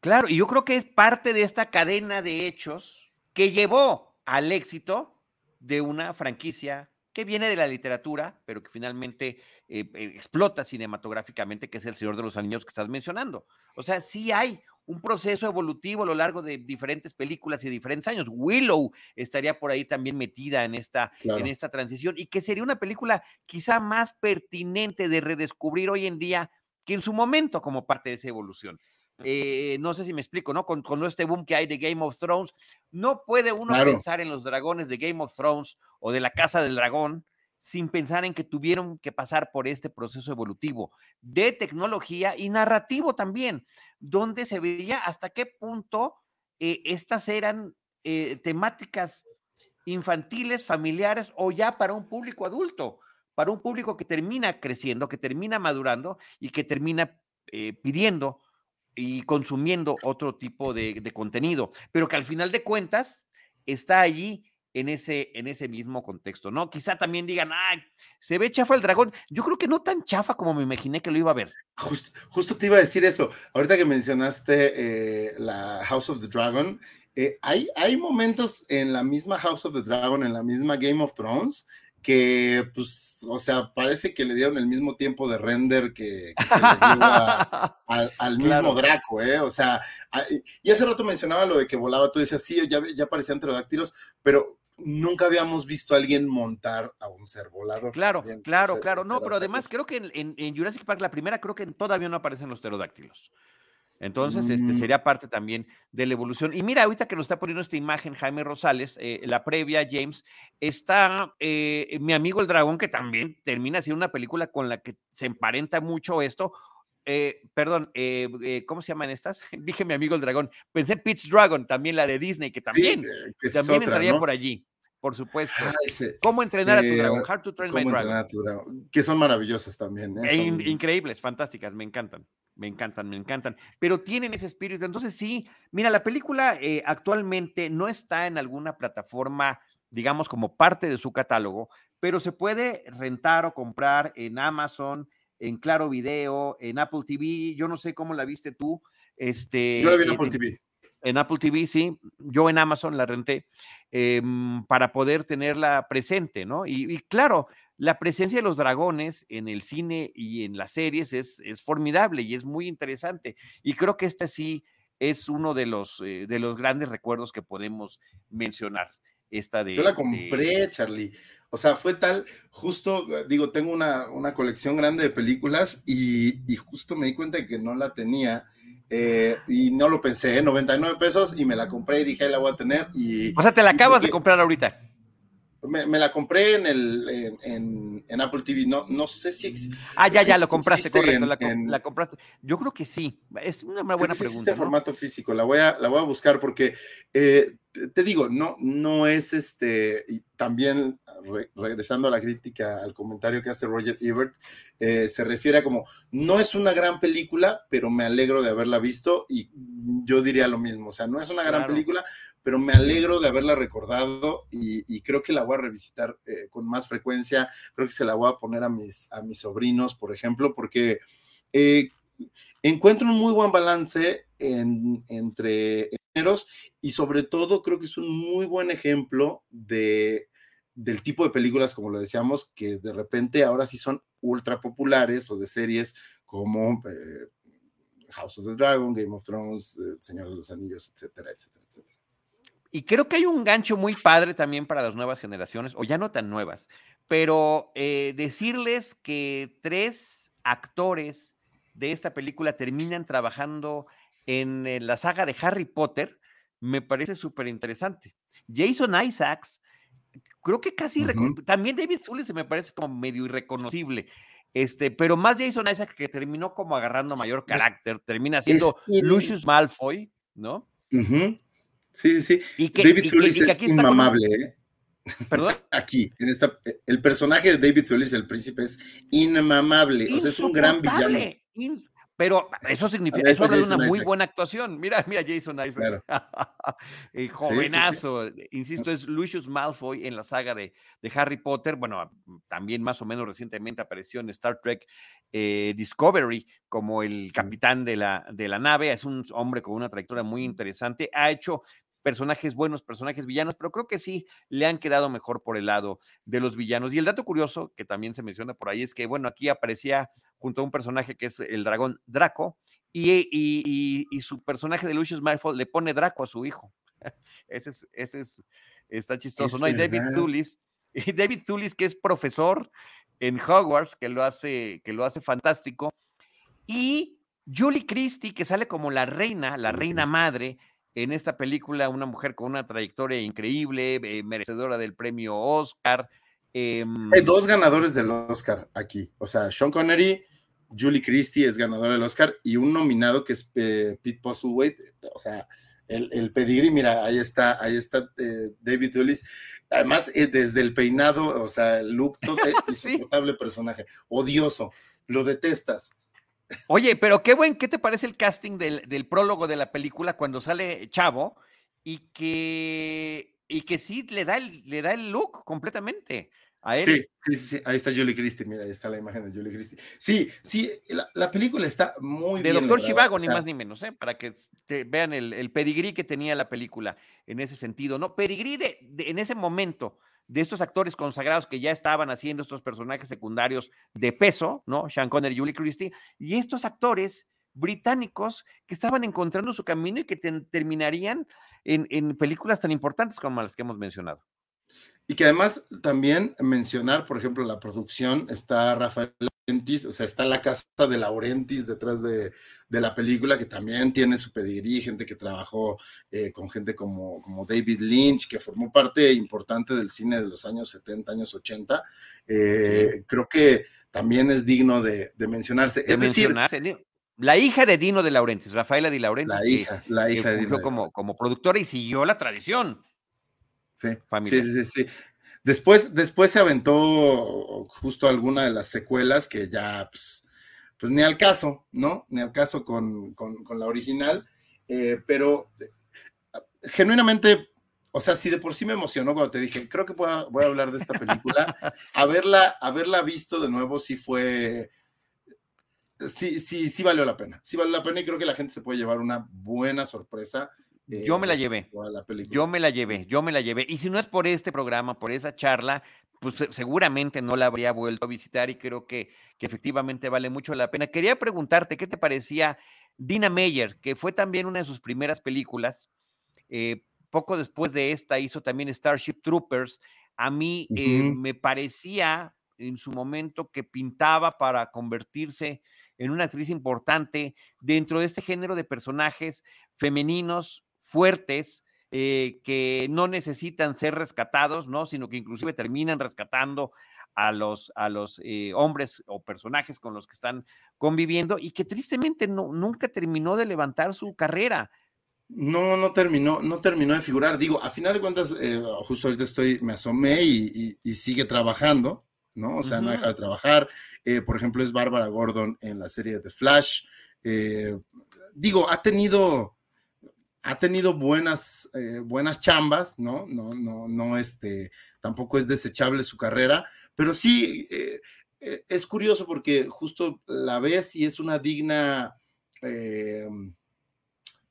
A: Claro, y yo creo que es parte de esta cadena de hechos que llevó al éxito de una franquicia que viene de la literatura, pero que finalmente eh, eh, explota cinematográficamente, que es El Señor de los Anillos que estás mencionando. O sea, sí hay un proceso evolutivo a lo largo de diferentes películas y diferentes años. Willow estaría por ahí también metida en esta, en esta transición y que sería una película quizá más pertinente de redescubrir hoy en día que en su momento como parte de esa evolución. Eh, no sé si me explico, ¿no? Con, con, este boom que hay de Game of Thrones, no puede uno pensar en los dragones de Game of Thrones o de la Casa del Dragón sin pensar en que tuvieron que pasar por este proceso evolutivo de tecnología y narrativo también, donde se veía hasta qué punto eh, estas eran eh, temáticas infantiles, familiares o ya para un público adulto, para un público que termina creciendo, que termina madurando y que termina eh, pidiendo y consumiendo otro tipo de, de contenido, pero que al final de cuentas está allí en ese, en ese mismo contexto, ¿no? Quizá también digan, ay, se ve chafa el dragón. Yo creo que no tan chafa como me imaginé que lo iba a ver.
D: justo te iba a decir eso. Ahorita que mencionaste eh, la House of the Dragon, eh, hay, hay momentos en la misma House of the Dragon, en la misma Game of Thrones, que, pues, o sea, parece que le dieron el mismo tiempo de render que, se le dio al, mismo Draco, ¿eh? O sea, y hace rato mencionaba lo de que volaba, tú decías, sí, ya, ya parecían pterodáctilos, pero nunca habíamos visto a alguien montar a un ser volador.
A: Claro, claro, claro. No, pero además creo que en, Jurassic Park, la primera, creo que todavía no aparecen los pterodáctilos. Entonces, este mm. sería parte también de la evolución. Y mira, ahorita que nos está poniendo esta imagen Jaime Rosales, eh, la previa, James, está eh, mi amigo el dragón, que también termina siendo una película con la que se emparenta mucho esto. Eh, perdón, ¿cómo se llaman estas? Dije mi amigo el dragón. Pensé en Pitch Dragon, también la de Disney, que también, también entraría por allí por supuesto. Ah, ¿Cómo entrenar a tu dragón? How to train my dragon.
D: Que son maravillosas también.
A: ¿eh? E increíbles, fantásticas, me encantan. Me encantan, me encantan. Pero tienen ese espíritu. Entonces, sí, mira, la película eh, actualmente no está en alguna plataforma, digamos, como parte de su catálogo, pero se puede rentar o comprar en Amazon, en Claro Video, en Apple TV. Yo no sé cómo la viste tú. Este,
D: Yo la vi en Apple TV
A: en Apple TV, sí, yo en Amazon la renté em, para poder tenerla presente, ¿no? Y, claro, la presencia de los dragones en el cine y en las series es, es formidable y es muy interesante. Y creo que este sí es uno de los, eh, de los grandes recuerdos que podemos mencionar. Esta de,
D: yo la compré, Charlie. O sea, fue tal, justo, digo, tengo una, una colección grande de películas y, y justo me di cuenta de que no la tenía eh, y no lo pensé, 99 ¿eh? pesos y me la compré y dije, ahí la voy a tener. Y,
A: o sea, te la acabas de comprar ahorita.
D: Me, la compré en el en, Apple TV. No, no sé si
A: Ah, ya, ya, lo compraste, correcto. la, compraste. Yo creo que sí. Es una buena pregunta. existe
D: formato físico. La voy a, la voy a buscar porque eh, te digo, no, no es este, y también regresando a la crítica, al comentario que hace Roger Ebert, eh, se refiere a como, no es una gran película, pero me alegro de haberla visto y yo diría lo mismo, o sea, no es una gran película, pero me alegro de haberla recordado y, creo que la voy a revisitar eh, con más frecuencia, creo que se la voy a poner a mis, a mis sobrinos, por ejemplo, porque... Eh, encuentro un muy buen balance entre géneros y sobre todo creo que es un muy buen ejemplo de del tipo de películas, como lo decíamos, que de repente ahora sí son ultra populares o de series como eh, House of the Dragon, Game of Thrones, eh, Señor de los Anillos, etcétera, etcétera, etcétera.
A: Y creo que hay un gancho muy padre también para las nuevas generaciones, o ya no tan nuevas, pero eh, decirles que tres actores de esta película terminan trabajando en la saga de Harry Potter, me parece súper interesante. Jason Isaacs, creo que casi, también David Zully se me parece como medio irreconocible. Este, pero más Jason Isaac que terminó como agarrando mayor carácter, termina siendo Lucius Malfoy, ¿no?
D: Sí, sí, sí. Y que, David es inmamable, ¿eh? ¿Perdón? Aquí, en esta, el personaje de David Thewlis, el príncipe, es inmamable. O sea, es un gran villano.
A: Pero eso significa, eso de una muy buena actuación. Mira, mira Jason Isaac. jovenazo. Insisto, es Lucius Malfoy en la saga de, de, Harry Potter. Bueno, también más o menos recientemente apareció en Star Trek eh, Discovery como el capitán de la, de la nave. Es un hombre con una trayectoria muy interesante. Ha hecho personajes buenos, personajes villanos, pero creo que sí le han quedado mejor por el lado de los villanos. Y el dato curioso que también se menciona por ahí es que, bueno, aquí aparecía junto a un personaje que es el dragón Draco y, su personaje de Lucius Malfoy le pone Draco a su hijo. ese es, ese es, está chistoso, ¿no? Y David Zulis, y David Zulis, que es profesor en Hogwarts, que lo hace, que lo hace fantástico. Y Julie Christie, que sale como la reina, la reina madre, en esta película una mujer con una trayectoria increíble, eh, merecedora del premio Oscar.
D: Em, Hay dos ganadores del Oscar aquí, o sea, Sean Connery, Julie Christie es ganadora del Oscar y un nominado que es eh, Pete Postlethwaite, o sea, el, el pedigrí, mira, ahí está, ahí está eh, David Willis. Además, desde el peinado, o sea, el look, todo insoportable personaje, odioso, lo detestas.
A: Oye, pero qué buen, ¿qué te parece el casting del, prólogo de la película cuando sale Chavo y que, y que sí le da el, le da el look completamente? A él.
D: Sí, sí, sí, ahí está Julie Christie, mira, ahí está la imagen de Julie Christie. Sí, sí, la, película está muy
A: de
D: bien.
A: De Doctor Chivago, ni más ni menos, ¿eh? para que vean el, el, pedigrí que tenía la película en ese sentido, ¿no? Pedigrí de, en ese momento, de estos actores consagrados que ya estaban haciendo estos personajes secundarios de peso, ¿no? Sean Connery y Julie Christie, y estos actores británicos que estaban encontrando su camino y que terminarían en, en películas tan importantes como las que hemos mencionado.
D: Y que además también mencionar, por ejemplo, la producción, está Rafael Laurentis, o sea, está la casa de Laurentis detrás de, la película, que también tiene su pedigrí, gente que trabajó eh, con gente como, como David Lynch, que formó parte importante del cine de los años 70, años 80. Eh, creo que también es digno de, mencionarse. es decir,
A: la hija de Dino de Laurentis, Rafaela de Laurentis.
D: La hija, la hija de Dino.
A: Como, como productora y siguió la tradición.
D: Sí, sí, sí, sí. Después, después se aventó justo alguna de las secuelas que ya, pues, pues ni al caso, ¿no? Ni al caso con, la original, eh, pero eh, genuinamente, o sea, si de por sí me emocionó cuando te dije, creo que voy a, voy a hablar de esta película, haberla, haberla visto de nuevo sí fue, sí, sí, sí valió la pena, sí valió la pena y creo que la gente se puede llevar una buena sorpresa
A: yo me la llevé. yo me la llevé, yo me la llevé. Y si no es por este programa, por esa charla, pues seguramente no la habría vuelto a visitar y creo que, que efectivamente vale mucho la pena. Quería preguntarte, ¿qué te parecía Dina Meyer, que fue también una de sus primeras películas? Eh, poco después de esta hizo también Starship Troopers. A mí eh, me parecía en su momento que pintaba para convertirse en una actriz importante dentro de este género de personajes femeninos fuertes, eh, que no necesitan ser rescatados, ¿no? Sino que inclusive terminan rescatando a los, a los eh, hombres o personajes con los que están conviviendo y que tristemente no, nunca terminó de levantar su carrera.
D: No, no terminó, no terminó de figurar. Digo, a final de cuentas, eh, justo ahorita estoy, me asomé y, sigue trabajando, ¿no? O sea, no deja de trabajar. por ejemplo, es Bárbara Gordon en la serie de Flash. digo, ha tenido, ha tenido buenas, eh, buenas chambas, ¿no? No, no, no, este, tampoco es desechable su carrera, pero sí eh, eh, es curioso porque justo la ves y es una digna,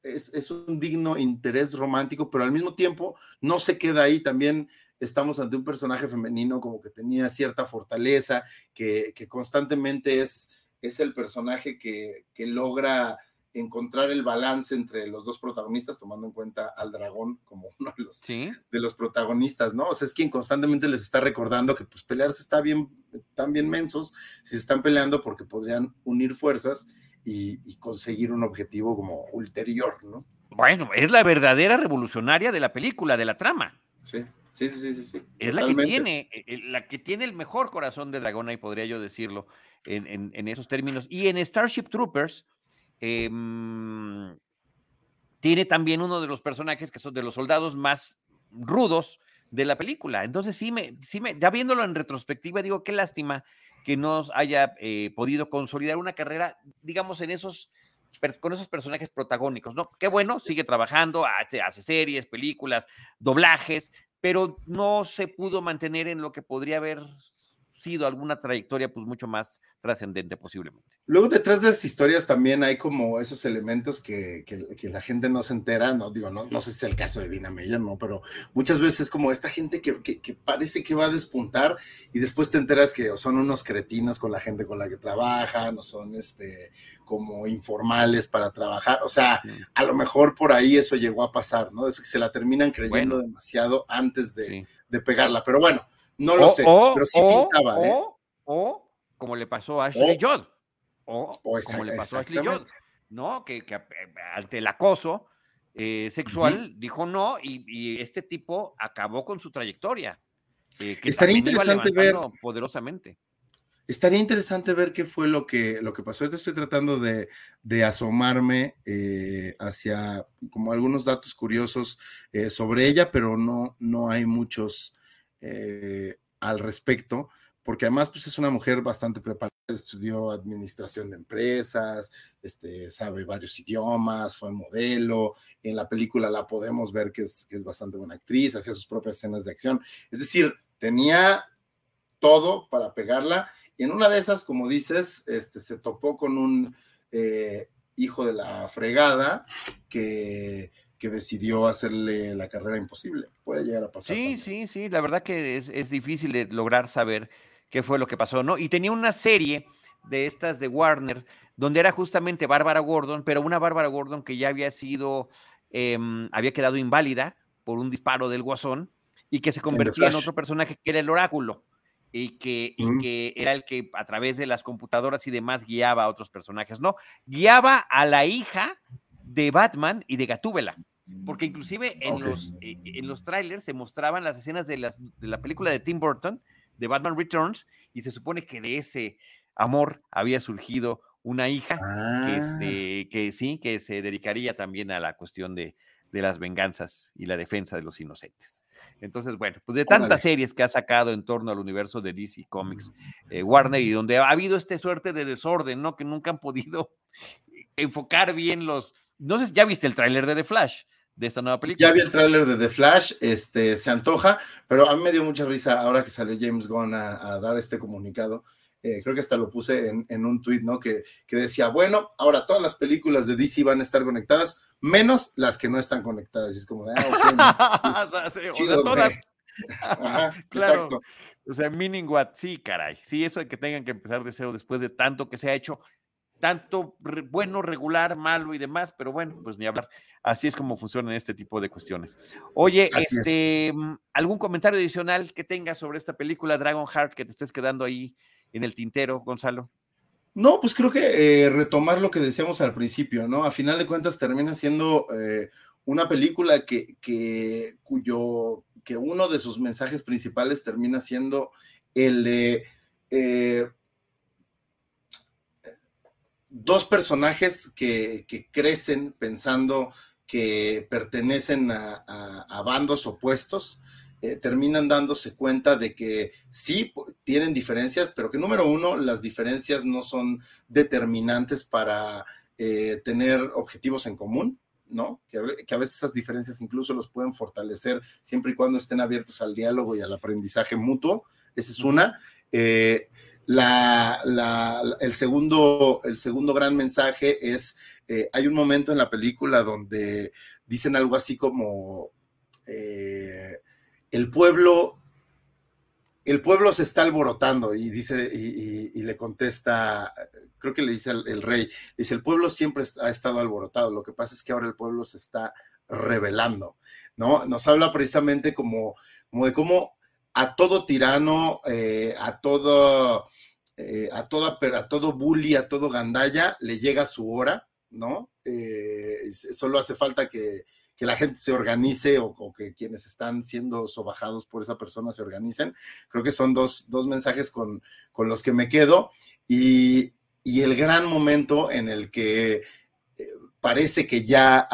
D: es, un digno interés romántico, pero al mismo tiempo no se queda ahí también. estamos ante un personaje femenino como que tenía cierta fortaleza, que, que constantemente es, es el personaje que, que logra encontrar el balance entre los dos protagonistas, tomando en cuenta al dragón como uno de los, de los protagonistas, ¿no? O sea, es quien constantemente les está recordando que pues pelearse está bien, están bien mensos, si se están peleando porque podrían unir fuerzas y, conseguir un objetivo como ulterior, ¿no?
A: Bueno, es la verdadera revolucionaria de la película, de la trama.
D: Sí. Sí, sí, sí, sí.
A: Es la que tiene, eh, eh, la que tiene el mejor corazón de dragón, y podría yo decirlo en, en esos términos. Y en Starship Troopers, Em, tiene también uno de los personajes que son de los soldados más rudos de la película. Entonces, sí me, sí me, ya viéndolo en retrospectiva, digo, qué lástima que no haya eh, podido consolidar una carrera, digamos, en esos, con esos personajes protagónicos, ¿no? Qué bueno, sigue trabajando, hace, hace series, películas, doblajes, pero no se pudo mantener en lo que podría haber sido alguna trayectoria pues mucho más trascendente posiblemente.
D: Luego detrás de las historias también hay como esos elementos que, que, la gente no se entera, no digo, no, no sé si es el caso de Dina Meyer, no, pero muchas veces como esta gente que, que, parece que va a despuntar y después te enteras que son unos cretinos con la gente con la que trabajan o son este como informales para trabajar, o sea, a lo mejor por ahí eso llegó a pasar, ¿no? Es que se la terminan creyendo demasiado antes de, de pegarla, pero bueno, no lo sé, pero sí pintaba, ¿eh?
A: O, como le pasó a Ashley Judd. O, como le pasó a Ashley Judd. ¿No? Que, que, ante el acoso eh, sexual dijo no y, este tipo acabó con su trayectoria.
D: Eh, estaría interesante ver.
A: Poderosamente.
D: Estaría interesante ver qué fue lo que, lo que pasó. Ahorita estoy tratando de, de asomarme eh, hacia como algunos datos curiosos sobre ella, pero no, no hay muchos eh, al respecto, porque además pues, es una mujer bastante preparada, estudió administración de empresas, este, sabe varios idiomas, fue modelo, en la película la podemos ver que es, que es bastante buena actriz, hacía sus propias escenas de acción, es decir, tenía todo para pegarla, y en una de esas, como dices, este, se topó con un eh, hijo de la fregada que que decidió hacerle la carrera imposible. Puede llegar a pasar.
A: Sí, sí, sí, la verdad que es, difícil de lograr saber qué fue lo que pasó, ¿no? Y tenía una serie de estas de Warner, donde era justamente Bárbara Gordon, pero una Bárbara Gordon que ya había sido, em, había quedado inválida por un disparo del guasón y que se convertía en, otro personaje que era el oráculo y que, y que era el que a través de las computadoras y demás guiaba a otros personajes, ¿no? Guiaba a la hija de Batman y de Gatúbela. Porque inclusive en, los, eh, en los trailers se mostraban las escenas de, las, de la película de Tim Burton, de Batman Returns, y se supone que de ese amor había surgido una hija que, ah. este, que sí, que se dedicaría también a la cuestión de, de, las venganzas y la defensa de los inocentes. Entonces, bueno, pues de tantas series que ha sacado en torno al universo de DC Comics, eh, Warner, y donde ha habido esta suerte de desorden, ¿no? Que nunca han podido enfocar bien los, no sé, ya viste el tráiler de The Flash de esta nueva película.
D: Ya vi el tráiler de The Flash, este, se antoja, pero a mí me dio mucha risa ahora que sale James Gunn a, dar este comunicado. Eh, creo que hasta lo puse en, un tweet, ¿no? Que, que, decía, bueno, ahora todas las películas de DC van a estar conectadas, menos las que no están conectadas. Y es como de, ah,
A: ok. todas. Exacto. O sea, meaning what, sí, caray. Sí, eso de que tengan que empezar de cero después de tanto que se ha hecho tanto bueno, regular, malo y demás, pero bueno, pues ni hablar. Así es como funcionan este tipo de cuestiones. Oye, este, ¿algún comentario adicional que tengas sobre esta película Dragon Heart que te estés quedando ahí en el tintero, Gonzalo?
D: No, pues creo que eh, retomar lo que decíamos al principio, ¿no? A final de cuentas termina siendo eh, una película que, que, cuyo, que uno de sus mensajes principales termina siendo el de eh, dos personajes que, crecen pensando que pertenecen a, bandos opuestos, eh, terminan dándose cuenta de que sí tienen diferencias, pero que número uno, las diferencias no son determinantes para eh, tener objetivos en común, ¿no? Que, a veces esas diferencias incluso los pueden fortalecer siempre y cuando estén abiertos al diálogo y al aprendizaje mutuo. Esa es una. Eh, la, el, segundo, el segundo gran mensaje es, eh, hay un momento en la película donde dicen algo así como, eh, el pueblo, el pueblo se está alborotando y dice, y, le contesta, creo que le dice el, rey, dice, el pueblo siempre ha estado alborotado, lo que pasa es que ahora el pueblo se está revelando, ¿no? Nos habla precisamente como, como de cómo a todo tirano, eh, a todo, eh, a toda, a todo bully, a todo gandalla, le llega su hora, ¿no? Eh, solo hace falta que, que la gente se organice o, que quienes están siendo sobajados por esa persona se organicen. Creo que son dos, mensajes con, con, los que me quedo y, el gran momento en el que parece que ya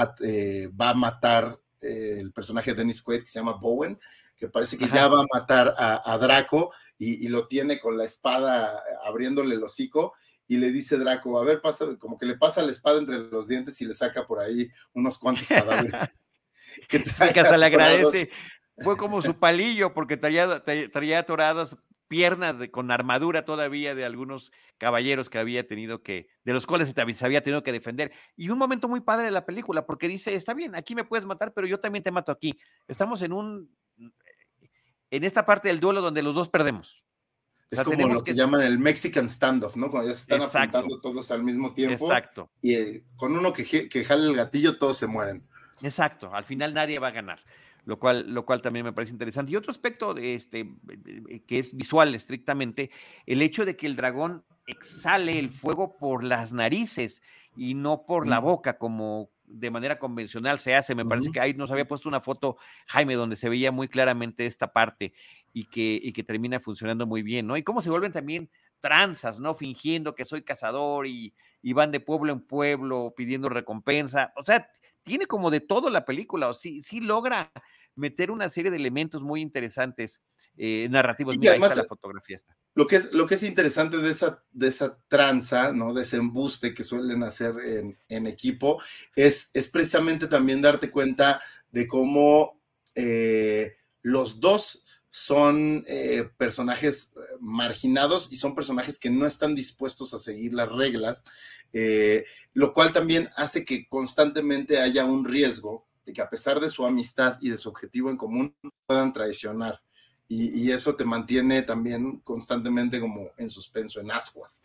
D: va a matar el personaje de Dennis Quaid que se llama Bowen, que parece que ya va a matar a, Draco y, y, lo tiene con la espada abriéndole el hocico y le dice Draco, a ver, pasa, como que le pasa la espada entre los dientes y le saca por ahí unos cuantos cadáveres.
A: que, hasta le agradece. Fue como su palillo, porque traía, traía atoradas piernas de, con armadura todavía de algunos caballeros que había tenido que, de los cuales se había tenido que defender. Y un momento muy padre de la película, porque dice, está bien, aquí me puedes matar, pero yo también te mato aquí. Estamos en un, en esta parte del duelo donde los dos perdemos.
D: Es como lo que, llaman el Mexican standoff, ¿no? Cuando ya se están apuntando todos al mismo tiempo.
A: Exacto.
D: Y eh, con uno que, que jale el gatillo, todos se mueren.
A: Exacto. Al final nadie va a ganar. Lo cual, lo cual también me parece interesante. Y otro aspecto de este, que es visual estrictamente, el hecho de que el dragón exhale el fuego por las narices y no por la boca, como de manera convencional se hace. Me parece que ahí nos había puesto una foto, Jaime, donde se veía muy claramente esta parte y que, y que termina funcionando muy bien, ¿no? Y cómo se vuelven también tranzas, ¿no? Fingiendo que soy cazador y, y van de pueblo en pueblo pidiendo recompensa. O sea, tiene como de todo la película, o sí, sí logra meter una serie de elementos muy interesantes eh, narrativos.
D: Mira, además, la fotografía está. Lo que es, lo que es interesante de esa, de esa tranza, ¿no? De ese embuste que suelen hacer en, en equipo, es, es precisamente también darte cuenta de cómo eh, los dos son eh, personajes marginados y son personajes que no están dispuestos a seguir las reglas, lo cual también hace que constantemente haya un riesgo de que a pesar de su amistad y de su objetivo en común, puedan traicionar. Y, eso te mantiene también constantemente como en suspenso, en ascuas.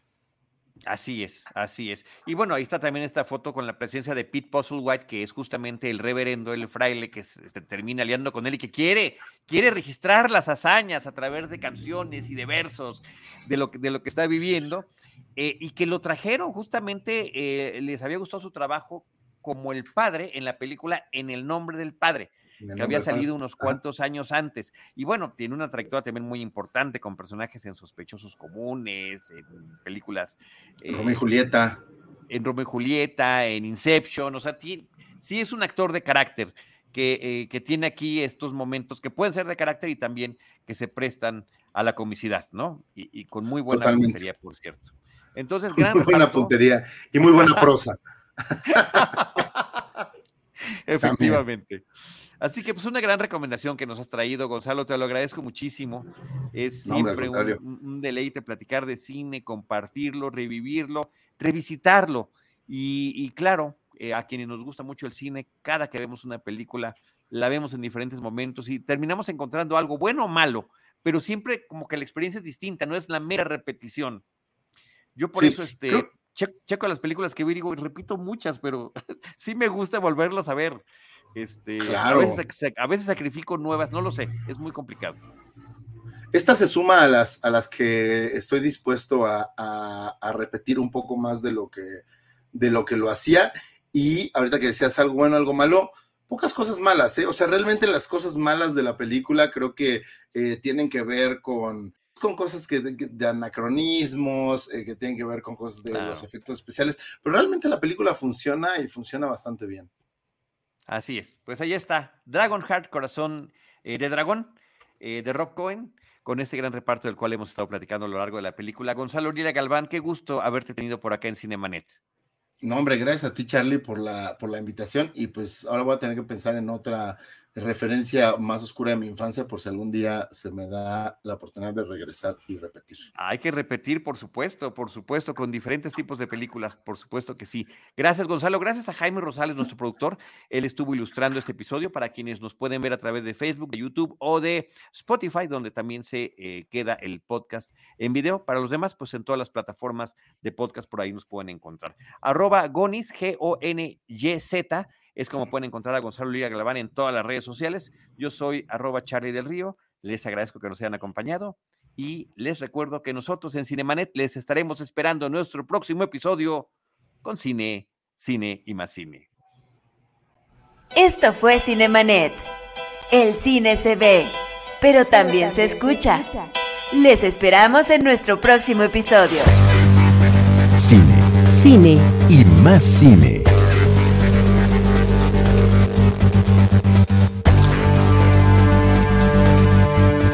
A: Así es, así es. Y bueno, ahí está también esta foto con la presencia de Pete White, que es justamente el reverendo, el fraile que se, termina aliando con él y que quiere, quiere registrar las hazañas a través de canciones y de versos de lo, de lo que está viviendo, eh, y que lo trajeron justamente, eh, les había gustado su trabajo como el padre en la película En el nombre del padre, que había salido unos cuantos años antes. Y bueno, tiene una trayectoria también muy importante con personajes en Sospechosos Comunes, en películas.
D: Eh, Romeo y Julieta.
A: En Romeo y Julieta, en Inception, o sea, sí es un actor de carácter. Que, eh, que, tiene aquí estos momentos que pueden ser de carácter y también que se prestan a la comicidad, ¿no? Y, con muy buena puntería, por cierto. Entonces,
D: gran muy buena puntería y muy buena prosa.
A: Efectivamente. Así que pues una gran recomendación que nos has traído, Gonzalo, te lo agradezco muchísimo. Es siempre un, deleite platicar de cine, compartirlo, revivirlo, revisitarlo. Y, claro, eh, a quienes nos gusta mucho el cine, cada que vemos una película, la vemos en diferentes momentos y terminamos encontrando algo bueno o malo, pero siempre como que la experiencia es distinta, no es la mera repetición. Yo por eso este, checo las películas que vi, digo, y repito muchas, pero sí me gusta volverlas a ver. Este,
D: claro.
A: a, veces, sacrifico nuevas, no lo sé, es muy complicado.
D: Esta se suma a las, a las que estoy dispuesto a, repetir un poco más de lo que, de lo que lo hacía. Y ahorita que decías algo bueno, algo malo, pocas cosas malas, ¿eh? O sea, realmente las cosas malas de la película creo que eh, tienen que ver con con cosas que de, anacronismos, eh, que tienen que ver con cosas de los efectos especiales, pero realmente la película funciona y funciona bastante bien.
A: Así es, pues ahí está, Dragon Heart, Corazón eh, de Dragón, eh, de Rob Cohen, con este gran reparto del cual hemos estado platicando a lo largo de la película. Gonzalo Uriela Galván, qué gusto haberte tenido por acá en Cinemanet.
D: No, hombre, gracias a ti, Charlie, por la, por la invitación. Y pues ahora voy a tener que pensar en otra referencia más oscura de mi infancia por si algún día se me da la oportunidad de regresar y repetir.
A: Hay que repetir, por supuesto, por supuesto, con diferentes tipos de películas, por supuesto que sí. Gracias, Gonzalo. Gracias a Jaime Rosales, nuestro productor. Él estuvo ilustrando este episodio para quienes nos pueden ver a través de Facebook, de YouTube o de Spotify, donde también se eh, queda el podcast en video. Para los demás, pues en todas las plataformas de podcast por ahí nos pueden encontrar. Arroba Gonis, G-O-N-Y-Z es como pueden encontrar a Gonzalo Lira Galván en todas las redes sociales. Yo soy arroba Charlie del Río. Les agradezco que nos hayan acompañado y les recuerdo que nosotros en Cinemanet les estaremos esperando en nuestro próximo episodio con cine, cine y más cine.
C: Esto fue Cinemanet. El cine se ve, pero también se escucha. Les esperamos en nuestro próximo episodio.
B: Cine.
E: Cine.
B: Y más cine.